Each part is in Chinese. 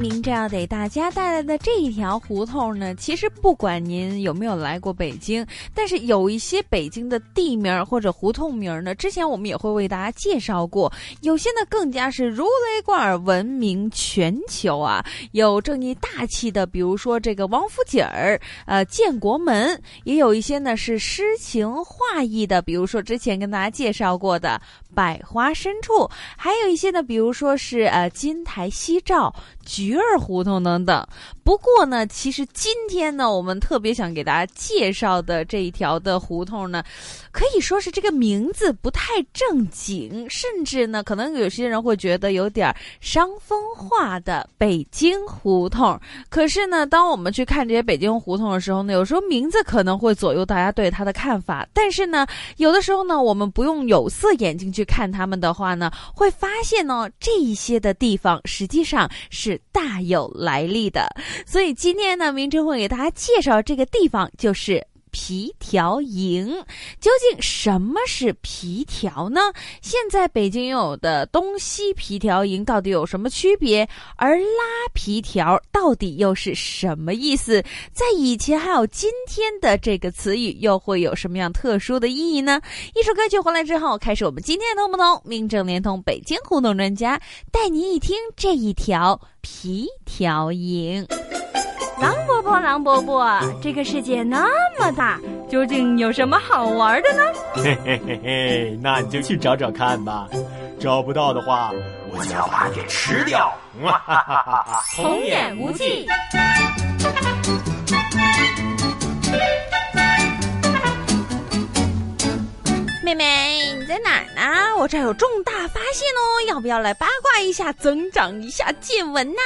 今天明正要给大家带来的这一条胡同呢，其实不管您有没有来过北京，但是有一些北京的地名或者胡同名呢，之前我们也会为大家介绍过，有些呢更加是如雷贯耳、闻名全球啊，有正义大气的，比如说这个王府井儿、呃建国门，也有一些呢是诗情画意的，比如说之前跟大家介绍过的百花深处，还有一些呢，比如说是呃金台夕照。菊鱼儿胡同等等。不过呢，其实今天呢，我们特别想给大家介绍的这一条的胡同呢，可以说是这个名字不太正经，甚至呢，可能有些人会觉得有点伤风化的北京胡同。可是呢，当我们去看这些北京胡同的时候呢，有时候名字可能会左右大家对它的看法。但是呢，有的时候呢，我们不用有色眼镜去看他们的话呢，会发现呢，这一些的地方实际上是大大有来历的。所以今天呢，明哲会给大家介绍这个地方，就是皮条营。究竟什么是皮条呢？现在北京拥有的东西皮条营到底有什么区别？而拉皮条到底又是什么意思？在以前还有今天的这个词语，又会有什么样特殊的意义呢？一首歌曲回来之后，开始我们今天的通不通？名正连通北京互动专家，带您一听这一条皮条营。狼伯伯，狼伯伯，这个世界那么大，究竟有什么好玩的呢？嘿嘿嘿嘿，那你就去找找看吧。找不到的话，我就要把你给吃掉。哈哈哈哈哈！童言无忌。妹妹，你在哪儿呢？我这儿有重大发现哦，要不要来八卦一下，增长一下见闻呐？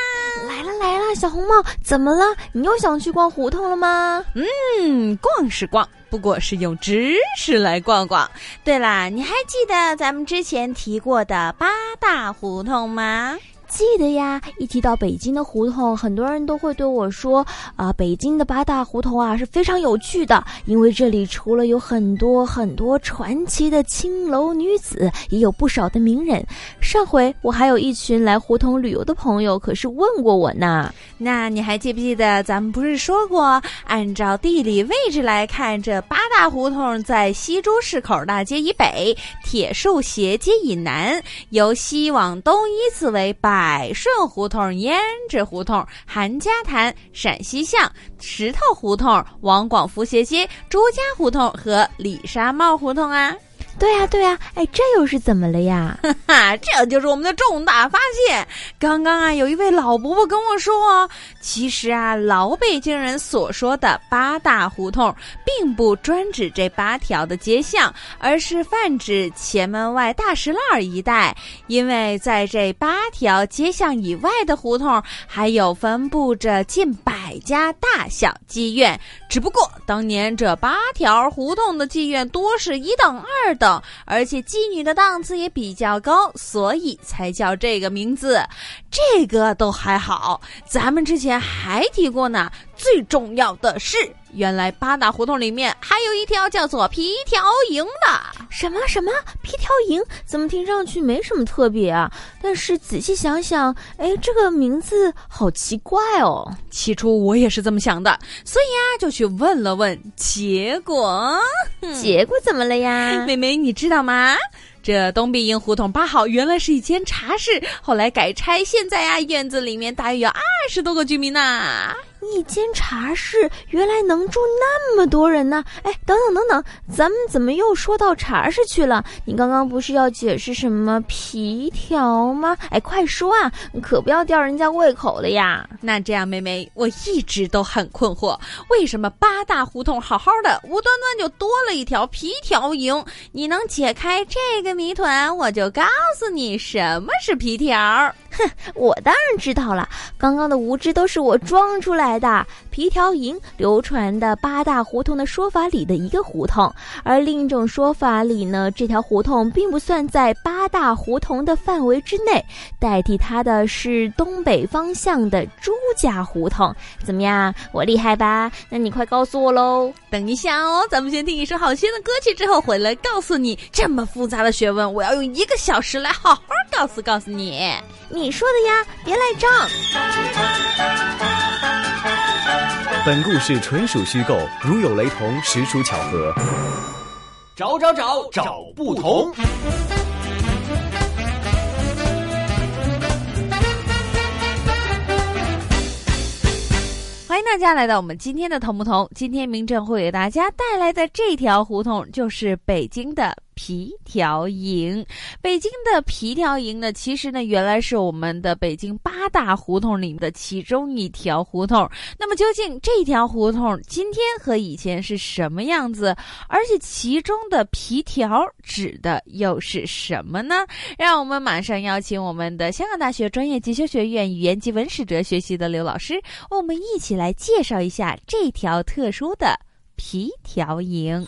来了来了，小红帽，怎么了？你又想去逛胡同了吗？嗯，逛是逛，不过是用知识来逛逛。对啦，你还记得咱们之前提过的八大胡同吗？记得呀，一提到北京的胡同，很多人都会对我说：“啊，北京的八大胡同啊是非常有趣的，因为这里除了有很多很多传奇的青楼女子，也有不少的名人。上回我还有一群来胡同旅游的朋友，可是问过我呢。那你还记不记得咱们不是说过，按照地理位置来看，这八大胡同在西珠市口大街以北，铁树斜街以南，由西往东依次为八。百顺胡同、胭脂胡同、韩家潭、陕西巷、石头胡同、王广福斜街、朱家胡同和李沙帽胡同啊。对呀，对呀，哎，这又是怎么了呀？哈哈，这就是我们的重大发现。刚刚啊，有一位老伯伯跟我说，其实啊，老北京人所说的八大胡同，并不专指这八条的街巷，而是泛指前门外大石栏一带。因为在这八条街巷以外的胡同，还有分布着近百家大小妓院。只不过当年这八条胡同的妓院多是一等二等。而且妓女的档次也比较高，所以才叫这个名字。这个都还好，咱们之前还提过呢。最重要的是，原来八大胡同里面还有一条叫做皮条营的。什么什么皮条营？怎么听上去没什么特别啊？但是仔细想想，哎，这个名字好奇怪哦。起初我也是这么想的，所以啊，就去问了问。结果，结果怎么了呀？妹妹，你知道吗？这东壁营胡同八号原来是一间茶室，后来改拆，现在啊，院子里面大约有二十多个居民呢。一间茶室原来能住那么多人呢！哎，等等等等，咱们怎么又说到茶室去了？你刚刚不是要解释什么皮条吗？哎，快说啊，可不要吊人家胃口了呀！那这样，妹妹，我一直都很困惑，为什么八大胡同好好的，无端端就多了一条皮条营？你能解开这个谜团，我就告诉你什么是皮条。哼，我当然知道了，刚刚的无知都是我装出来的。皮条营流传的八大胡同的说法里的一个胡同，而另一种说法里呢，这条胡同并不算在八大胡同的范围之内，代替它的是东北方向的朱家胡同。怎么样，我厉害吧？那你快告诉我喽！等一下哦，咱们先听一首好听的歌曲，之后回来告诉你这么复杂的学问，我要用一个小时来好好告诉告诉你。你说的呀，别赖账。本故事纯属虚构，如有雷同，实属巧合。找找找找不同。欢迎大家来到我们今天的同不同。今天明正会给大家带来的这条胡同，就是北京的。皮条营，北京的皮条营呢，其实呢，原来是我们的北京八大胡同里面的其中一条胡同。那么，究竟这条胡同今天和以前是什么样子？而且，其中的皮条指的又是什么呢？让我们马上邀请我们的香港大学专业进修学院语言及文史哲学系的刘老师，我们一起来介绍一下这条特殊的皮条营。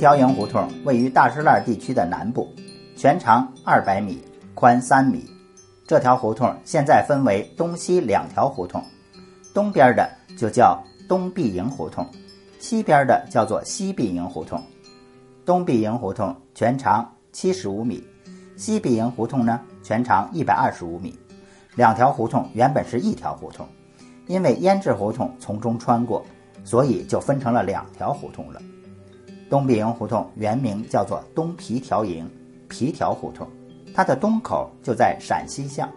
条营胡同位于大石栏地区的南部，全长二百米，宽三米。这条胡同现在分为东西两条胡同，东边的就叫东壁营胡同，西边的叫做西壁营胡同。东壁营胡同全长七十五米，西壁营胡同呢全长一百二十五米。两条胡同原本是一条胡同，因为胭脂胡同从中穿过，所以就分成了两条胡同了。东壁营胡同原名叫做东皮条营，皮条胡同，它的东口就在陕西巷。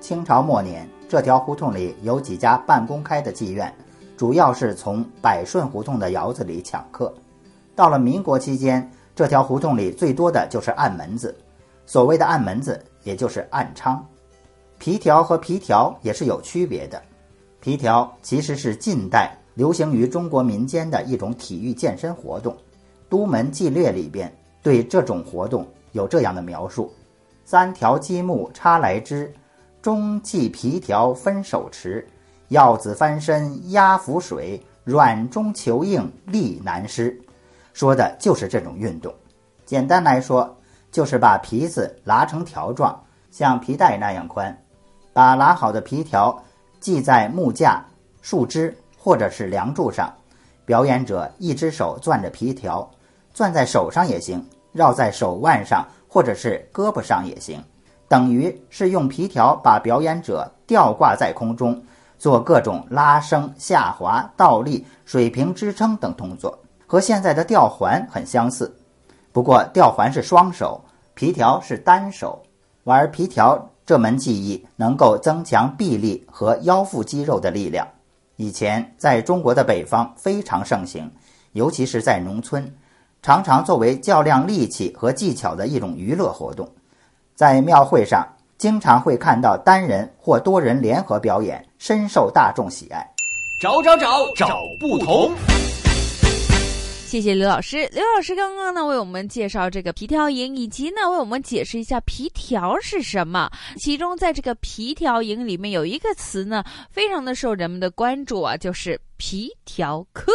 清朝末年，这条胡同里有几家半公开的妓院，主要是从百顺胡同的窑子里抢客。到了民国期间，这条胡同里最多的就是暗门子，所谓的暗门子，也就是暗娼。皮条和皮条也是有区别的，皮条其实是近代流行于中国民间的一种体育健身活动。《都门纪略》里边对这种活动有这样的描述：三条积木插来枝，中系皮条分手持，要子翻身压浮水，软中求硬力难施。说的就是这种运动。简单来说，就是把皮子拉成条状，像皮带那样宽，把拉好的皮条系在木架、树枝或者是梁柱上，表演者一只手攥着皮条。攥在手上也行，绕在手腕上或者是胳膊上也行，等于是用皮条把表演者吊挂在空中，做各种拉升、下滑、倒立、水平支撑等动作，和现在的吊环很相似。不过吊环是双手，皮条是单手。玩皮条这门技艺能够增强臂力和腰腹肌肉的力量，以前在中国的北方非常盛行，尤其是在农村。常常作为较量力气和技巧的一种娱乐活动，在庙会上经常会看到单人或多人联合表演，深受大众喜爱。找找找找不同。谢谢刘老师。刘老师刚刚呢为我们介绍这个皮条营，以及呢为我们解释一下皮条是什么。其中在这个皮条营里面有一个词呢，非常的受人们的关注啊，就是。皮条客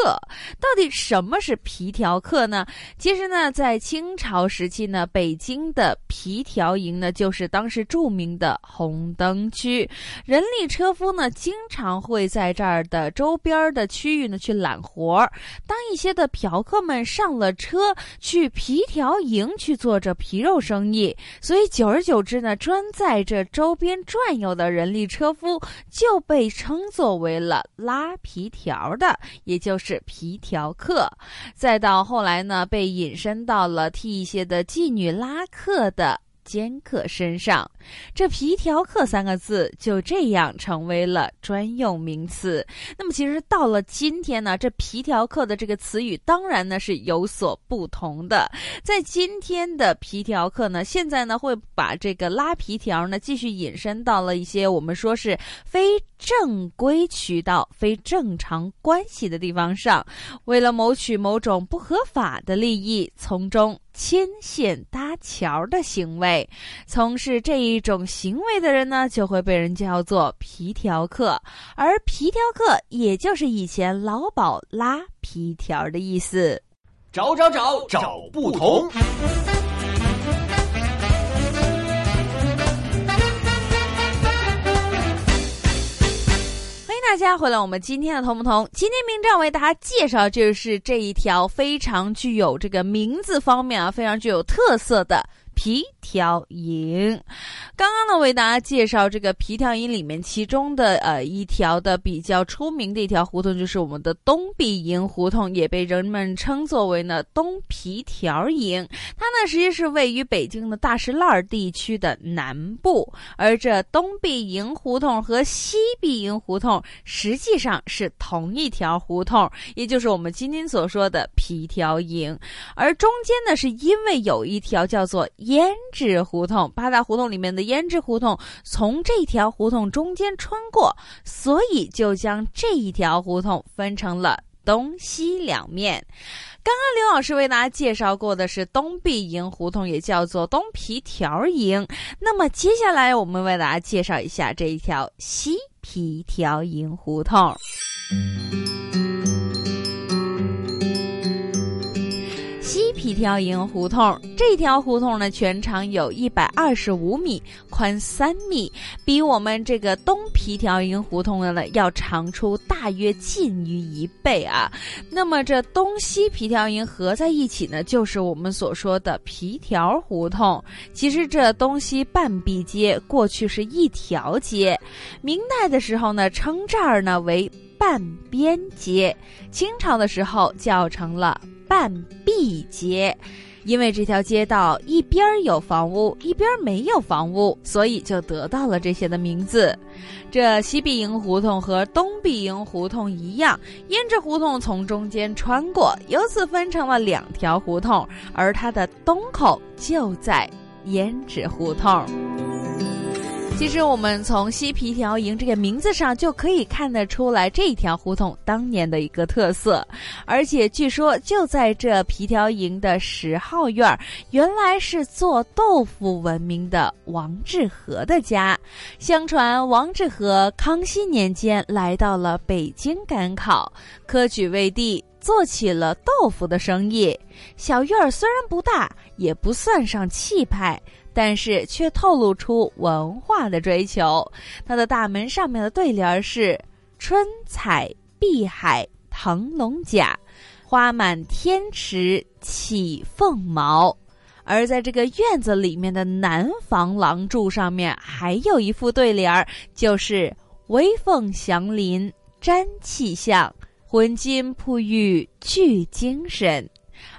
到底什么是皮条客呢？其实呢，在清朝时期呢，北京的皮条营呢，就是当时著名的红灯区，人力车夫呢，经常会在这儿的周边的区域呢去揽活儿。当一些的嫖客们上了车去皮条营去做这皮肉生意，所以久而久之呢，专在这周边转悠的人力车夫就被称作为了拉皮条。条的，也就是皮条客，再到后来呢，被引申到了替一些的妓女拉客的尖客身上。这皮条客三个字就这样成为了专用名词。那么，其实到了今天呢，这皮条客的这个词语当然呢是有所不同的。在今天的皮条客呢，现在呢会把这个拉皮条呢继续引申到了一些我们说是非正规渠道、非正常关系的地方上，为了谋取某种不合法的利益，从中。牵线搭桥的行为，从事这一种行为的人呢，就会被人叫做皮条客，而皮条客也就是以前老鸨拉皮条的意思。找找找找不同。大家回来，我们今天的同不同？今天明正为大家介绍就是这一条非常具有这个名字方面啊，非常具有特色的。皮条营，刚刚呢为大家介绍这个皮条营里面其中的呃一条的比较出名的一条胡同，就是我们的东壁营胡同，也被人们称作为呢东皮条营。它呢实际是位于北京的大石烂地区的南部，而这东壁营胡同和西壁营胡同实际上是同一条胡同，也就是我们今天所说的皮条营。而中间呢是因为有一条叫做胭胡同，八大胡同里面的胭脂胡同从这条胡同中间穿过，所以就将这一条胡同分成了东西两面。刚刚刘老师为大家介绍过的是东壁营胡同，也叫做东皮条营。那么接下来我们为大家介绍一下这一条西皮条营胡同。皮条营胡同这条胡同呢，全长有一百二十五米，宽三米，比我们这个东皮条营胡同的呢要长出大约近于一倍啊。那么这东西皮条营合在一起呢，就是我们所说的皮条胡同。其实这东西半壁街过去是一条街，明代的时候呢，称这儿呢为半边街，清朝的时候叫成了。半壁街，因为这条街道一边有房屋，一边没有房屋，所以就得到了这些的名字。这西壁营胡同和东壁营胡同一样，胭脂胡同从中间穿过，由此分成了两条胡同，而它的东口就在胭脂胡同。其实我们从西皮条营这个名字上就可以看得出来，这条胡同当年的一个特色。而且据说就在这皮条营的十号院儿，原来是做豆腐闻名的王致和的家。相传王致和康熙年间来到了北京赶考，科举未第，做起了豆腐的生意。小院儿虽然不大，也不算上气派。但是却透露出文化的追求。它的大门上面的对联是“春采碧海腾龙甲，花满天池起凤毛”。而在这个院子里面的南房廊柱上面还有一副对联儿，就是“微凤祥林沾气象，浑金铺玉聚精神”。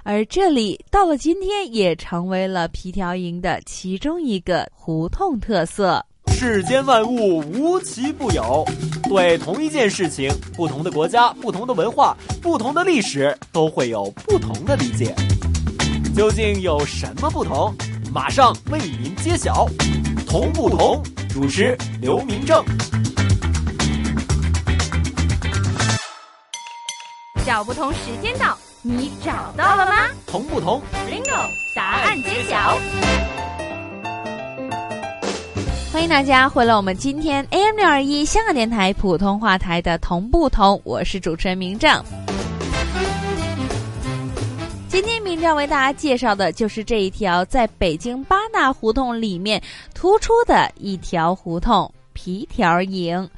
而这里到了今天，也成为了皮条营的其中一个胡同特色。世间万物无奇不有，对同一件事情，不同的国家、不同的文化、不同的历史，都会有不同的理解。究竟有什么不同？马上为您揭晓。同不同？主持刘明正。小不同时间到。你找到了吗？同不同，Ringo，答案揭晓。欢迎大家回来，我们今天 AM 六二一香港电台普通话台的同不同，我是主持人明正。今天明正为大家介绍的就是这一条在北京八大胡同里面突出的一条胡同。皮条营。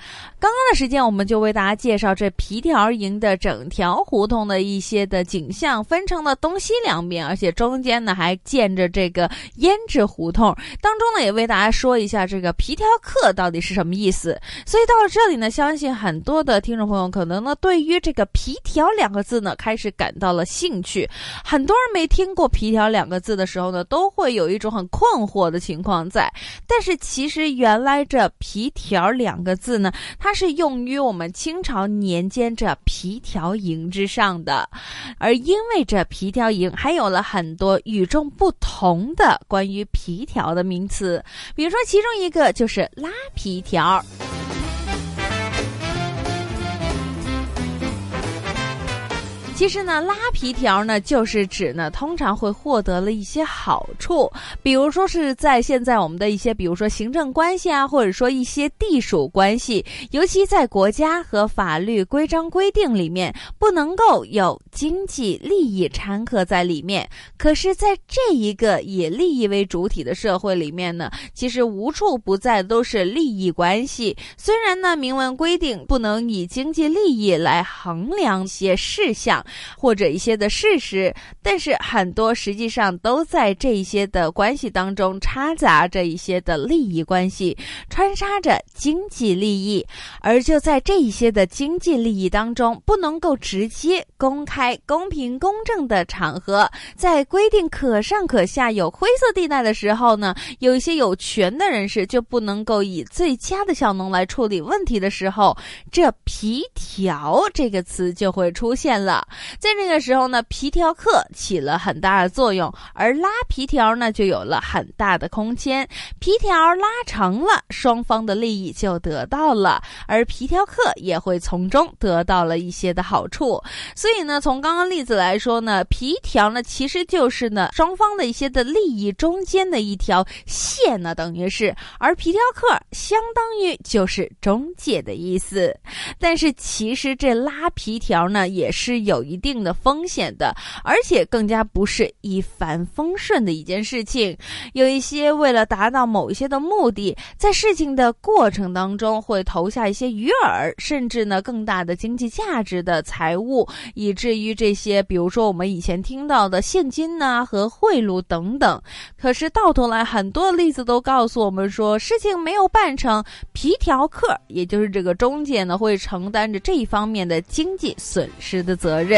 刚刚的时间，我们就为大家介绍这皮条营的整条胡同的一些的景象，分成了东西两边，而且中间呢还建着这个胭脂胡同。当中呢，也为大家说一下这个皮条客到底是什么意思。所以到了这里呢，相信很多的听众朋友可能呢，对于这个皮条两个字呢，开始感到了兴趣。很多人没听过皮条两个字的时候呢，都会有一种很困惑的情况在。但是其实原来这皮条两个字呢，它它是用于我们清朝年间这皮条营之上的，而因为这皮条营还有了很多与众不同的关于皮条的名词，比如说其中一个就是拉皮条。其实呢，拉皮条呢，就是指呢，通常会获得了一些好处，比如说是在现在我们的一些，比如说行政关系啊，或者说一些地属关系，尤其在国家和法律规章规定里面，不能够有经济利益掺和在里面。可是，在这一个以利益为主体的社会里面呢，其实无处不在都是利益关系。虽然呢，明文规定不能以经济利益来衡量一些事项。或者一些的事实，但是很多实际上都在这一些的关系当中掺杂着一些的利益关系，穿插着经济利益，而就在这一些的经济利益当中，不能够直接公开、公平、公正的场合，在规定可上可下、有灰色地带的时候呢，有一些有权的人士就不能够以最佳的效能来处理问题的时候，这皮条这个词就会出现了。在这个时候呢，皮条客起了很大的作用，而拉皮条呢就有了很大的空间。皮条拉长了，双方的利益就得到了，而皮条客也会从中得到了一些的好处。所以呢，从刚刚例子来说呢，皮条呢其实就是呢双方的一些的利益中间的一条线呢，等于是，而皮条客相当于就是中介的意思。但是其实这拉皮条呢也是有。一定的风险的，而且更加不是一帆风顺的一件事情。有一些为了达到某一些的目的，在事情的过程当中会投下一些鱼饵，甚至呢更大的经济价值的财物，以至于这些，比如说我们以前听到的现金呐和贿赂等等。可是到头来，很多例子都告诉我们说，事情没有办成，皮条客，也就是这个中介呢，会承担着这一方面的经济损失的责任。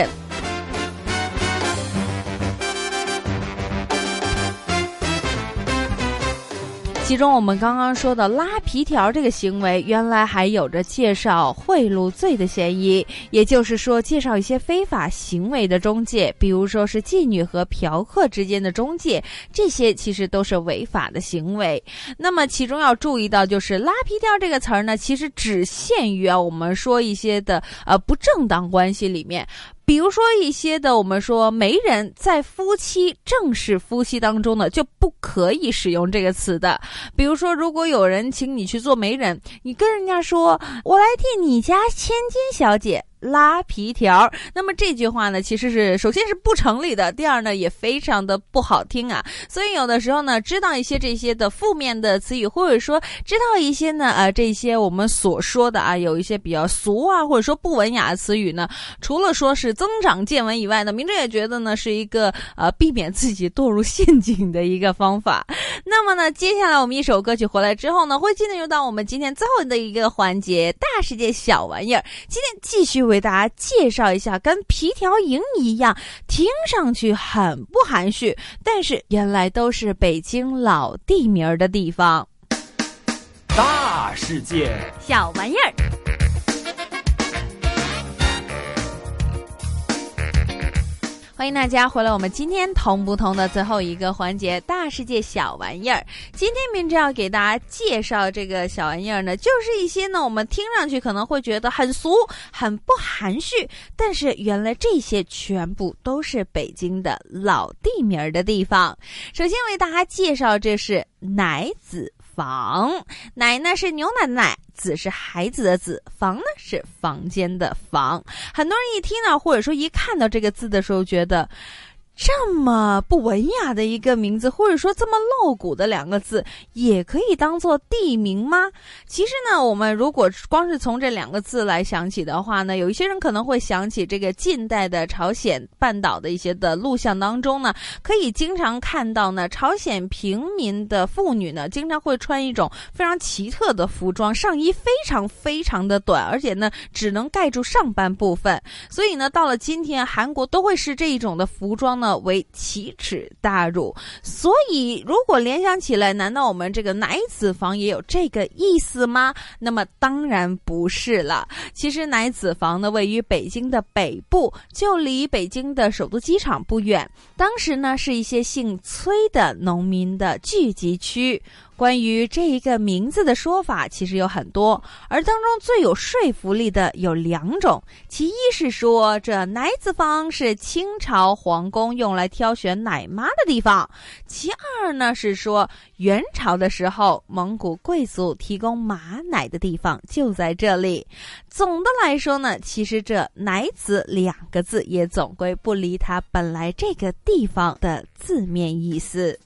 其中，我们刚刚说的拉皮条这个行为，原来还有着介绍贿赂罪的嫌疑。也就是说，介绍一些非法行为的中介，比如说是妓女和嫖客之间的中介，这些其实都是违法的行为。那么，其中要注意到，就是拉皮条这个词儿呢，其实只限于啊，我们说一些的呃不正当关系里面。比如说一些的，我们说媒人在夫妻正式夫妻当中呢，就不可以使用这个词的。比如说，如果有人请你去做媒人，你跟人家说：“我来替你家千金小姐。”拉皮条，那么这句话呢，其实是首先是不成立的，第二呢也非常的不好听啊。所以有的时候呢，知道一些这些的负面的词语，或者说知道一些呢，呃，这些我们所说的啊，有一些比较俗啊，或者说不文雅的词语呢，除了说是增长见闻以外呢，明哲也觉得呢是一个呃避免自己堕入陷阱的一个方法。那么呢，接下来我们一首歌曲回来之后呢，会进入到我们今天最后的一个环节——大世界小玩意儿。今天继续。为大家介绍一下，跟皮条营一样，听上去很不含蓄，但是原来都是北京老地名的地方。大世界，小玩意儿。欢迎大家回来，我们今天同不同的最后一个环节——大世界小玩意儿。今天明哲要给大家介绍这个小玩意儿呢，就是一些呢，我们听上去可能会觉得很俗、很不含蓄，但是原来这些全部都是北京的老地名儿的地方。首先为大家介绍，这是奶子。房，奶呢是牛奶的奶，子是孩子的子，房呢是房间的房。很多人一听到或者说一看到这个字的时候，觉得这么不文雅的一个名字，或者说这么露骨的两个字，也可以当做地名吗？其实呢，我们如果光是从这两个字来想起的话呢，有一些人可能会想起这个近代的朝鲜半岛的一些的录像当中呢，可以经常看到呢，朝鲜平民的妇女呢，经常会穿一种非常奇特的服装，上衣非常非常的短，而且呢，只能盖住上半部分。所以呢，到了今天，韩国都会是这一种的服装。呢为奇耻大辱，所以如果联想起来，难道我们这个奶子房也有这个意思吗？那么当然不是了。其实奶子房呢位于北京的北部，就离北京的首都机场不远。当时呢是一些姓崔的农民的聚集区。关于这一个名字的说法，其实有很多，而当中最有说服力的有两种。其一是说，这奶子坊是清朝皇宫用来挑选奶妈的地方；其二呢是说，元朝的时候，蒙古贵族提供马奶的地方就在这里。总的来说呢，其实这“奶子”两个字也总归不离它本来这个地方的字面意思。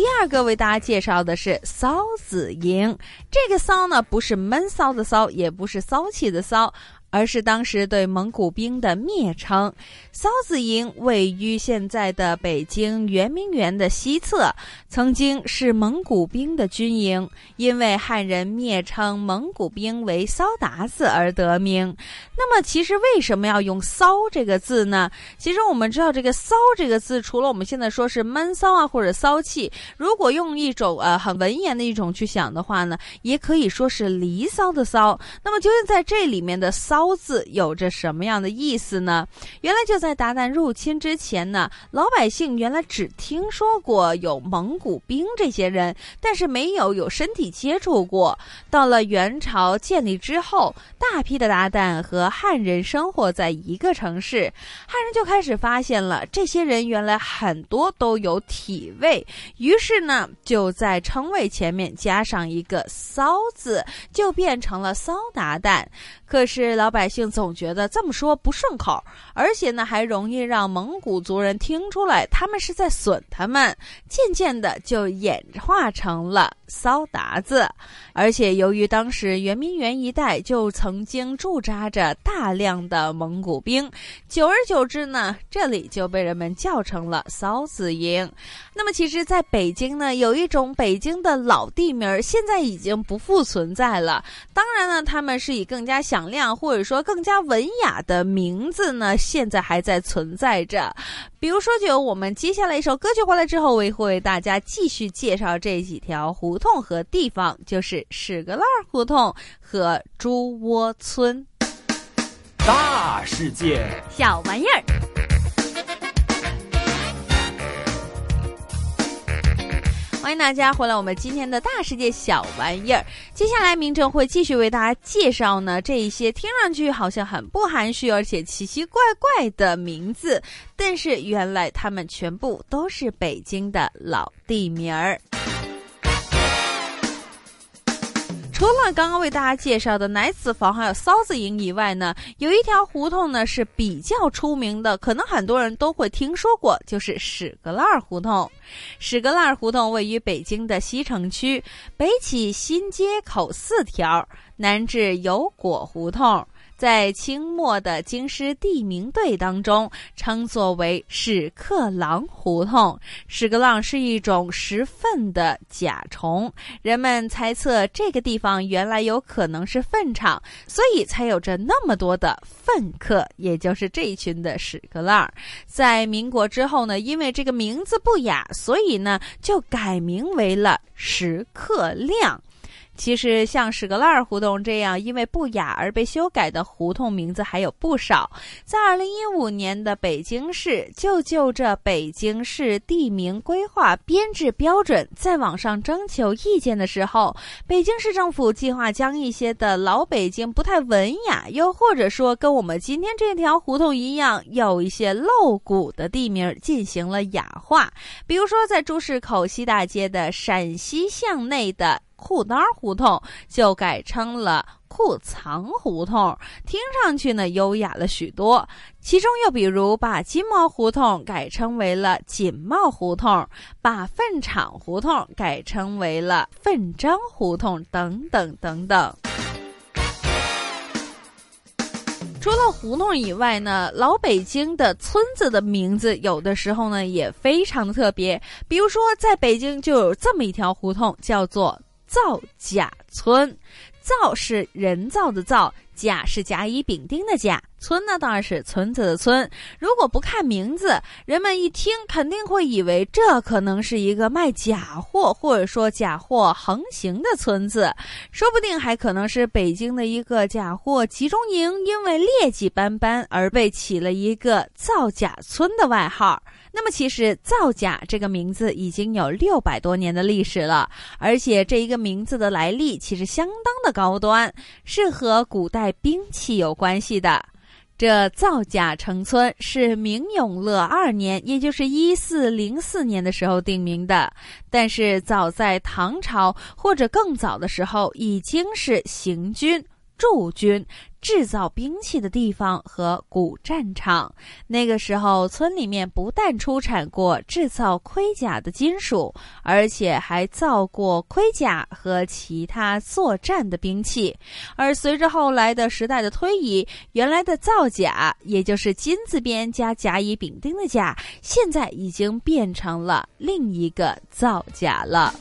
第二个为大家介绍的是骚子营，这个骚呢不是闷骚的骚，也不是骚气的骚。而是当时对蒙古兵的蔑称。骚子营位于现在的北京圆明园的西侧，曾经是蒙古兵的军营，因为汉人蔑称蒙古兵为骚达子而得名。那么，其实为什么要用“骚”这个字呢？其实我们知道，这个“骚”这个字，除了我们现在说是闷骚啊，或者骚气，如果用一种呃很文言的一种去想的话呢，也可以说是离骚的骚。那么，究竟在这里面的“骚”？刀字有着什么样的意思呢？原来就在鞑靼入侵之前呢，老百姓原来只听说过有蒙古兵这些人，但是没有有身体接触过。到了元朝建立之后，大批的鞑靼和汉人生活在一个城市，汉人就开始发现了这些人原来很多都有体味，于是呢，就在称谓前面加上一个“骚”字，就变成了骚鞑靼。可是老百姓总觉得这么说不顺口，而且呢还容易让蒙古族人听出来他们是在损他们，渐渐的就演化成了骚达子。而且由于当时圆明园一带就曾经驻扎着大量的蒙古兵，久而久之呢，这里就被人们叫成了骚子营。那么其实在北京呢，有一种北京的老地名，现在已经不复存在了。当然呢，他们是以更加响。响亮或者说更加文雅的名字呢，现在还在存在着。比如说，就有我们接下来一首歌曲回来之后，我也会为大家继续介绍这几条胡同和地方，就是屎格拉胡同和猪窝村。大世界，小玩意儿。欢迎大家回来，我们今天的大世界小玩意儿。接下来，明正会继续为大家介绍呢这一些听上去好像很不含蓄，而且奇奇怪怪的名字，但是原来他们全部都是北京的老地名儿。除了刚刚为大家介绍的奶子房还有骚子营以外呢，有一条胡同呢是比较出名的，可能很多人都会听说过，就是屎壳郎胡同。屎壳郎胡同位于北京的西城区，北起新街口四条，南至油果胡同。在清末的京师地名队当中，称作为屎壳郎胡同。屎壳郎是一种食粪的甲虫，人们猜测这个地方原来有可能是粪场，所以才有着那么多的粪客，也就是这一群的屎壳郎。在民国之后呢，因为这个名字不雅，所以呢就改名为了石刻亮。其实像屎壳郎胡同这样因为不雅而被修改的胡同名字还有不少。在二零一五年的北京市就就这北京市地名规划编制标准在网上征求意见的时候，北京市政府计划将一些的老北京不太文雅，又或者说跟我们今天这条胡同一样有一些露骨的地名进行了雅化。比如说在朱市口西大街的陕西巷内的。裤裆胡同，就改成了裤藏胡同，听上去呢优雅了许多。其中又比如把金毛胡同改称为了锦帽胡同，把粪场胡同改称为了粪章胡同，等等等等。除了胡同以外呢，老北京的村子的名字有的时候呢也非常的特别。比如说，在北京就有这么一条胡同，叫做造假村。造是人造的造，甲是甲乙丙丁的甲，村呢当然是村子的村。如果不看名字，人们一听肯定会以为这可能是一个卖假货或者说假货横行的村子，说不定还可能是北京的一个假货集中营，因为劣迹斑斑而被起了一个造假村的外号。那么，其实“造假”这个名字已经有六百多年的历史了，而且这一个名字的来历其实相当的高端，是和古代兵器有关系的。这造假城村是明永乐二年，也就是一四零四年的时候定名的，但是早在唐朝或者更早的时候，已经是行军驻军。制造兵器的地方和古战场。那个时候，村里面不但出产过制造盔甲的金属，而且还造过盔甲和其他作战的兵器。而随着后来的时代的推移，原来的造甲，也就是金字边加甲乙丙丁的甲，现在已经变成了另一个造甲了。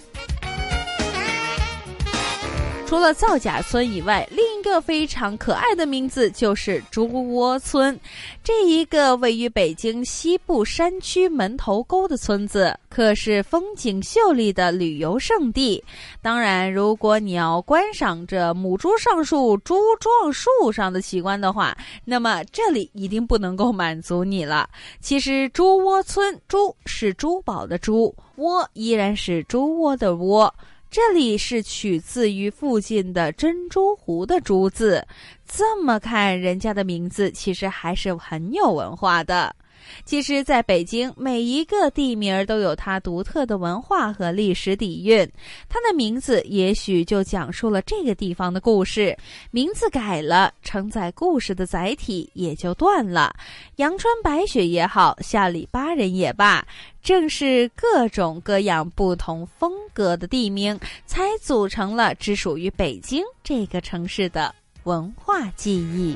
除了造假村以外，另一个非常可爱的名字就是猪窝村。这一个位于北京西部山区门头沟的村子，可是风景秀丽的旅游胜地。当然，如果你要观赏着母猪上树、猪撞树上的奇观的话，那么这里一定不能够满足你了。其实，猪窝村猪是珠宝的猪，窝依然是猪窝的窝。这里是取自于附近的珍珠湖的“珠”字，这么看，人家的名字其实还是很有文化的。其实，在北京，每一个地名都有它独特的文化和历史底蕴。它的名字也许就讲述了这个地方的故事。名字改了，承载故事的载体也就断了。阳春白雪也好，下里巴人也罢，正是各种各样不同风格的地名，才组成了只属于北京这个城市的文化记忆。